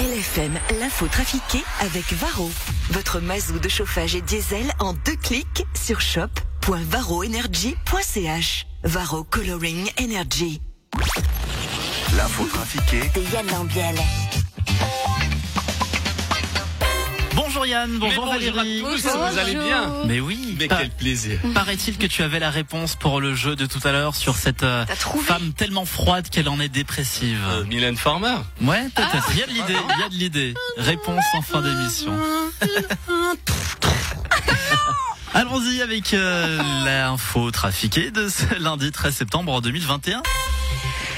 LFM, l'info trafiquée avec Varro. Votre mazou de chauffage et diesel en deux clics sur shop.varroenergy.ch. Varro Coloring Energy. L'info trafiquée De Yann Lambiel. Bonjour Yann, bonjour Mais bonjour Valérie. à tous, vous allez bien Mais oui, Mais quel plaisir paraît-il que tu avais la réponse pour le jeu de tout à l'heure sur cette euh, femme tellement froide qu'elle en est dépressive. Euh, Mylène Farmer Ouais, peut-être. Il y a de l'idée, il y a de l'idée. Réponse en fin d'émission. Allons-y avec euh, l'info trafiquée de ce lundi 13 septembre 2021.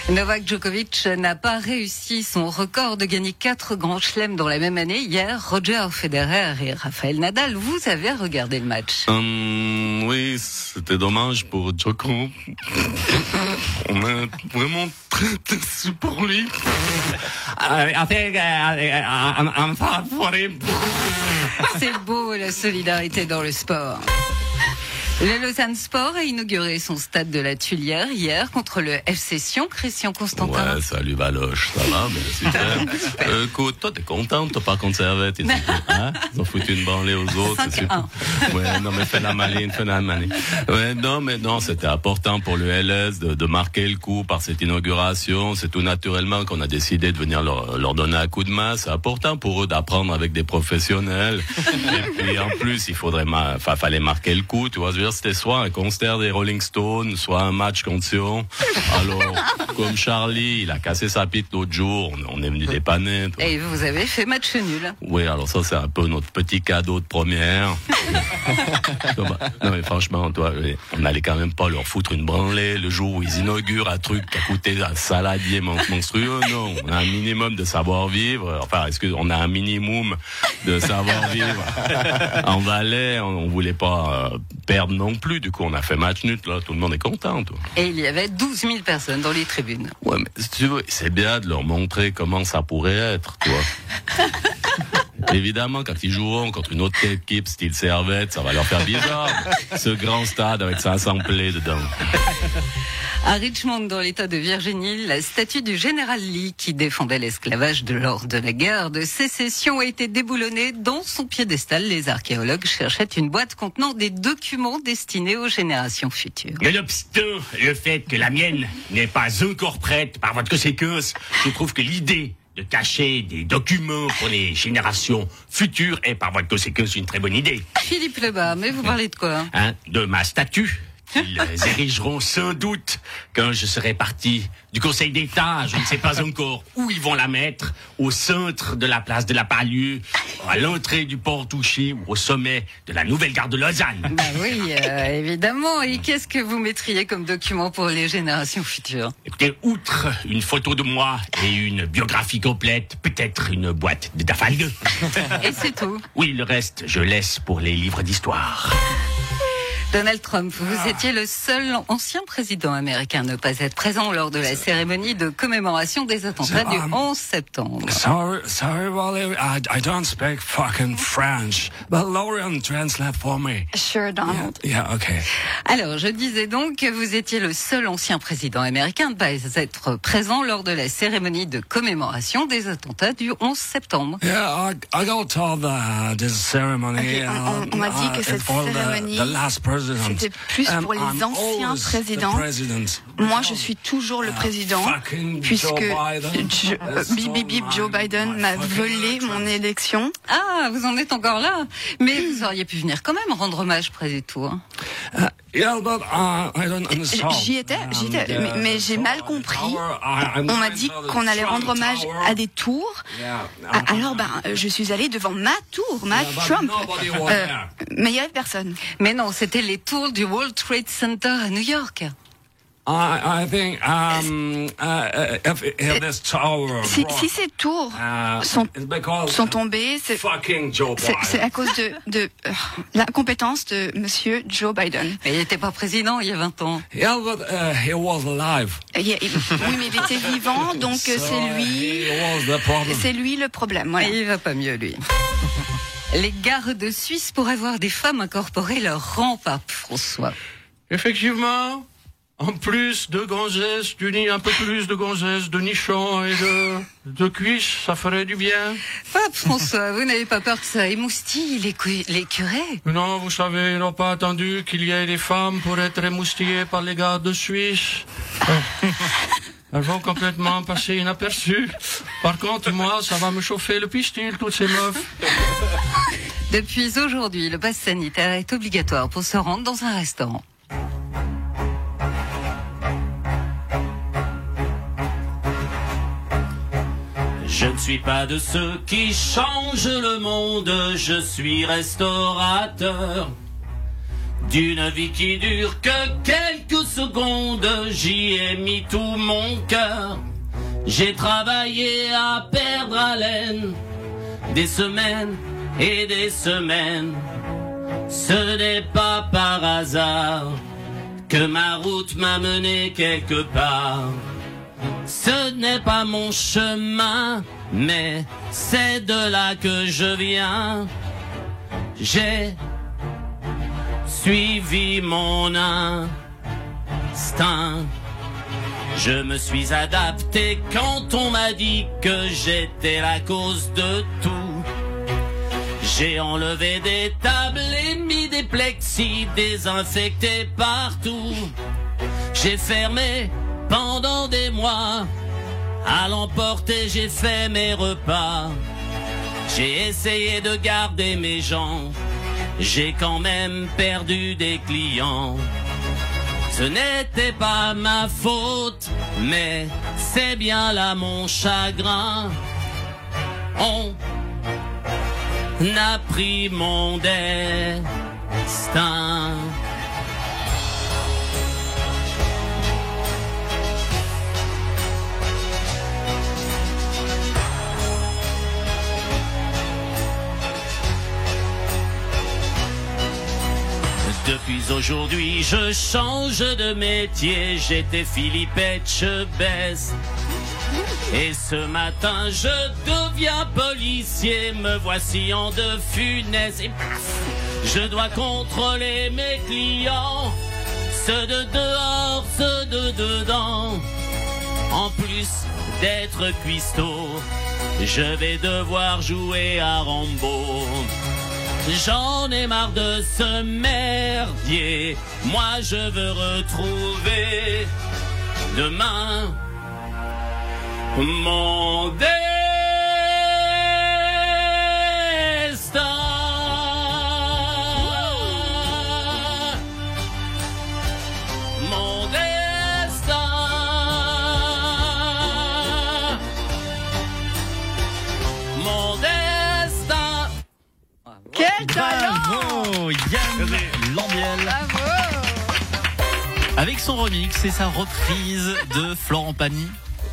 Novak Djokovic n'a pas réussi son record de gagner quatre grands chelems dans la même année. Hier, Roger Federer et Rafael Nadal, vous avez regardé le match. Hum, Oui, c'était dommage pour Joko. On a vraiment très déçu pour lui. C'est beau la solidarité dans le sport. Le Lausanne Sport a inauguré son stade de la Tuilière hier contre le FC Sion. Christian Constantin. Ouais, salut Valoche, ça va, mais super. Euh, écoute, toi t'es content, t'as pas conservé tes hein? Ils ont foutu une branlée aux autres, c'est super. 5-1. Ouais, non mais fais la maline, fais la maline. Ouais, non mais non, c'était important pour le LS de, de marquer le coup par cette inauguration. C'est tout naturellement qu'on a décidé de venir leur, leur donner un coup de main. C'est important pour eux d'apprendre avec des professionnels. Et puis en plus, il faudrait, enfin, fallait marquer le coup. Tu vois, je c'était soit un concert des Rolling Stones, soit un match contre Sion. Alors, comme Charlie, il a cassé sa pite l'autre jour, on, est venu dépanner. tu vois. Et vous avez fait match nul. Oui, alors ça, c'est un peu notre petit cadeau de première. non, mais franchement, toi, on allait quand même pas leur foutre une branlée le jour où ils inaugurent un truc qui a coûté un saladier mon- monstrueux. Non, on a un minimum de savoir-vivre. Enfin, est-ce qu'on a un minimum de savoir-vivre En Valais, on, on voulait pas euh, perdre non plus. Du coup, on a fait match nul, là. Tout le monde est content, toi. Et il y avait 12 000 personnes dans les tribunes. Ouais, mais si tu veux, c'est bien de leur montrer comment ça pourrait être, tu vois. Évidemment, quand ils joueront contre une autre équipe style Servette, ça va leur faire bizarre. Ce grand stade avec 500 plaies dedans. À Richmond, dans l'État de Virginie, la statue du général Lee, qui défendait l'esclavage de lors de la guerre de sécession, a été déboulonnée. Dans son piédestal, les archéologues cherchaient une boîte contenant des documents destinés aux générations futures. Nonobstant le fait que la mienne n'est pas encore prête par votre conséquence, je trouve que l'idée de cacher des documents pour les générations futures. Est par votre conséquence une très bonne idée. Philippe Lebas, mais vous parlez de quoi Hein, de ma statue qu'ils érigeront sans doute quand je serai parti du Conseil d'État. Je ne sais pas encore où ils vont la mettre, au centre de la place de la Palue, à l'entrée du port Touchy ou au sommet de la nouvelle gare de Lausanne. Bah oui, euh, évidemment. Et qu'est-ce que vous mettriez comme document pour les générations futures? Écoutez, outre une photo de moi et une biographie complète, peut-être une boîte de Dafalgue. Et c'est tout. Oui, le reste, je laisse pour les livres d'histoire. Donald Trump, vous étiez le seul ancien président américain à ne pas être présent lors de la cérémonie de commémoration des attentats du 11 septembre. Sorry, sorry, Wally. I, I don't speak fucking French, but Lauren translate for me. Sure, Donald. Yeah, okay. Alors, je disais donc que vous étiez le seul ancien président américain à ne pas être présent lors de la cérémonie de commémoration des attentats du 11 septembre. Yeah, I, I go to the this ceremony. Ok, on- on- on m'a dit que uh, cette for the- cérémonie, the last president. C'était plus Um, pour les I'm anciens présidents. president. Moi, je suis toujours le président, fucking puisque euh, so Joe Biden m'a volé election. mon élection. Ah, vous en êtes encore là Mais vous auriez pu venir quand même rendre hommage près du tour. Uh, yeah, but I don't understand. J'y étais, j'y étais, Um, mais, j'ai mal compris. On m'a dit to the qu'on allait rendre hommage à des tours. Ah, Alors, ben, je suis allée devant ma tour, ma Trump. Euh, mais il y avait personne. Mais non, c'était les tours du World Trade Center à New York. I, I think um, uh, if, if this tower Si, ces tours uh, sont, it's because sont tombées, c'est à cause de, de euh, l'incompétence de Monsieur Joe Biden. Mais il n'était pas président il y a 20 ans. Yeah, but uh, he was alive. Il- oui, mais il était vivant, donc euh, So c'est lui, He was the problem. c'est lui le problème. Voilà. Il va pas mieux, lui. Les gardes suisses pourraient voir des femmes incorporer leur rang, pape François. Effectivement, En plus de gonzesse, tu dis un peu plus de gonzesse, de nichons et de, de cuisses, ça ferait du bien. Pape François, vous n'avez pas peur que ça émoustille les, les curés? Non, vous savez, ils n'ont pas attendu qu'il y ait des femmes pour être émoustillées par les gardes de Suisse. Euh, Elles vont complètement passer inaperçues. Par contre, moi, ça va me chauffer le pistil, toutes ces meufs. Depuis aujourd'hui, le pass sanitaire est obligatoire pour se rendre dans un restaurant. Je ne suis pas de ceux qui changent le monde, je suis restaurateur. D'une vie qui dure que quelques secondes, j'y ai mis tout mon cœur. J'ai travaillé à perdre haleine, des semaines et des semaines. Ce n'est pas par hasard que ma route m'a mené quelque part. N'est pas mon chemin, mais c'est de là que je viens. J'ai suivi mon instinct. Je me suis adapté quand on m'a dit que j'étais la cause de tout. J'ai enlevé des tables et mis des plexis désinfectés partout. J'ai fermé pendant des mois. À l'emporter, j'ai fait mes repas. J'ai essayé de garder mes gens. J'ai quand même perdu des clients. Ce n'était pas ma faute, mais c'est bien là mon chagrin. On a pris mon destin. Aujourd'hui, je change de métier. J'étais Philippette, baisse. Et ce matin, je deviens policier. Me voici en de funeste. Et je dois contrôler mes clients. Ceux de dehors, ceux de dedans. En plus d'être cuistot, je vais devoir jouer à Rambo. J'en ai marre de ce merdier. Moi, je veux retrouver demain mon destin. Bravo Yann Lambiel Bravo avec son remix et sa reprise de Florent Pagny.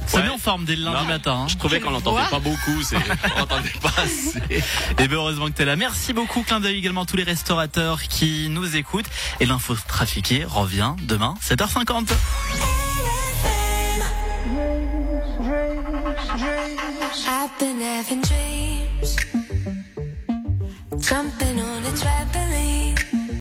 Ça Ouais. met en forme dès le lundi Non, matin. hein. Je trouvais qu'on l'entendait pas beaucoup, c'est, on l'entendait pas assez. Et bien heureusement que t'es là. Merci beaucoup. Clin d'œil également à tous les restaurateurs qui nous écoutent. Et l'info trafiquée revient demain 7h50. I've been having dreams, jumping on a trampoline.